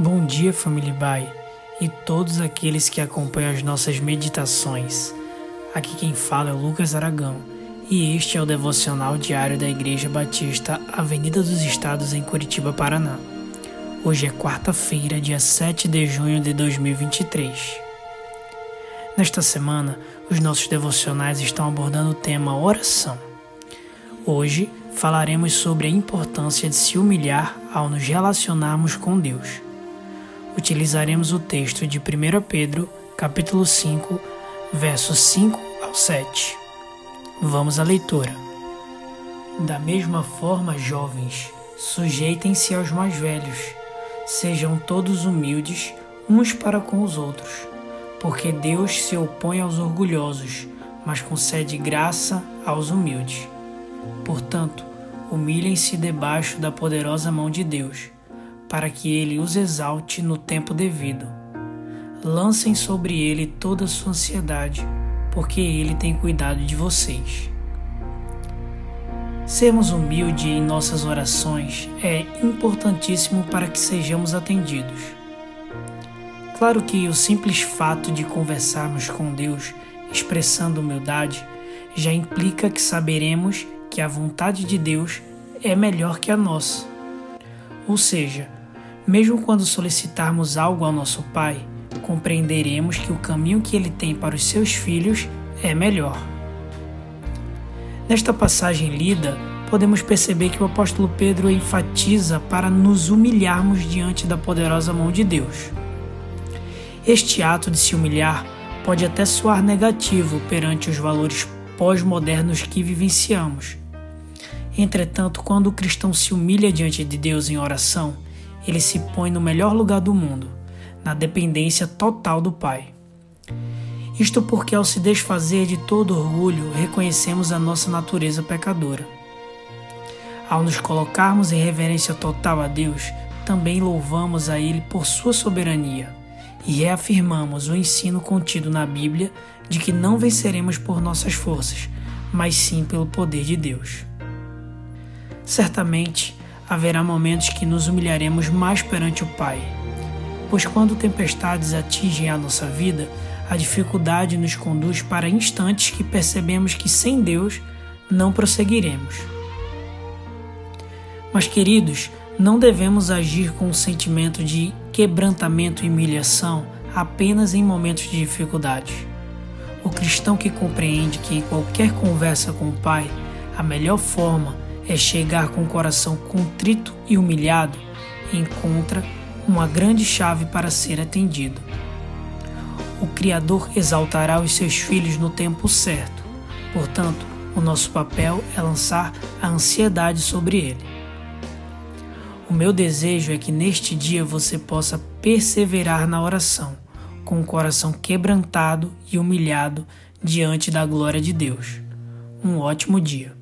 Bom dia, família Bai, e todos aqueles que acompanham as nossas meditações. Aqui quem fala é Lucas Aragão, e este é o devocional diário da Igreja Batista Avenida dos Estados em Curitiba, Paraná. Hoje é quarta-feira, dia 7 de junho de 2023. Nesta semana, os nossos devocionais estão abordando o tema oração. Hoje falaremos sobre a importância de se humilhar ao nos relacionarmos com Deus utilizaremos o texto de 1 Pedro, capítulo 5, versos 5 ao 7. Vamos à leitura. Da mesma forma, jovens, sujeitem-se aos mais velhos. Sejam todos humildes uns para com os outros, porque Deus se opõe aos orgulhosos, mas concede graça aos humildes. Portanto, humilhem-se debaixo da poderosa mão de Deus para que ele os exalte no tempo devido. Lancem sobre ele toda a sua ansiedade, porque ele tem cuidado de vocês. Sermos humildes em nossas orações é importantíssimo para que sejamos atendidos. Claro que o simples fato de conversarmos com Deus expressando humildade já implica que saberemos que a vontade de Deus é melhor que a nossa. Ou seja, mesmo quando solicitarmos algo ao nosso Pai, compreenderemos que o caminho que Ele tem para os seus filhos é melhor. Nesta passagem lida, podemos perceber que o apóstolo Pedro enfatiza para nos humilharmos diante da poderosa mão de Deus. Este ato de se humilhar pode até soar negativo perante os valores pós-modernos que vivenciamos. Entretanto, quando o cristão se humilha diante de Deus em oração, ele se põe no melhor lugar do mundo, na dependência total do Pai. Isto porque, ao se desfazer de todo orgulho, reconhecemos a nossa natureza pecadora. Ao nos colocarmos em reverência total a Deus, também louvamos a Ele por sua soberania e reafirmamos o ensino contido na Bíblia de que não venceremos por nossas forças, mas sim pelo poder de Deus. Certamente, haverá momentos que nos humilharemos mais perante o Pai. Pois quando tempestades atingem a nossa vida, a dificuldade nos conduz para instantes que percebemos que sem Deus não prosseguiremos. Mas, queridos, não devemos agir com um sentimento de quebrantamento e humilhação apenas em momentos de dificuldades. O cristão que compreende que em qualquer conversa com o Pai, a melhor forma é chegar com o coração contrito e humilhado, encontra uma grande chave para ser atendido. O Criador exaltará os seus filhos no tempo certo, portanto, o nosso papel é lançar a ansiedade sobre ele. O meu desejo é que neste dia você possa perseverar na oração, com o coração quebrantado e humilhado diante da glória de Deus. Um ótimo dia.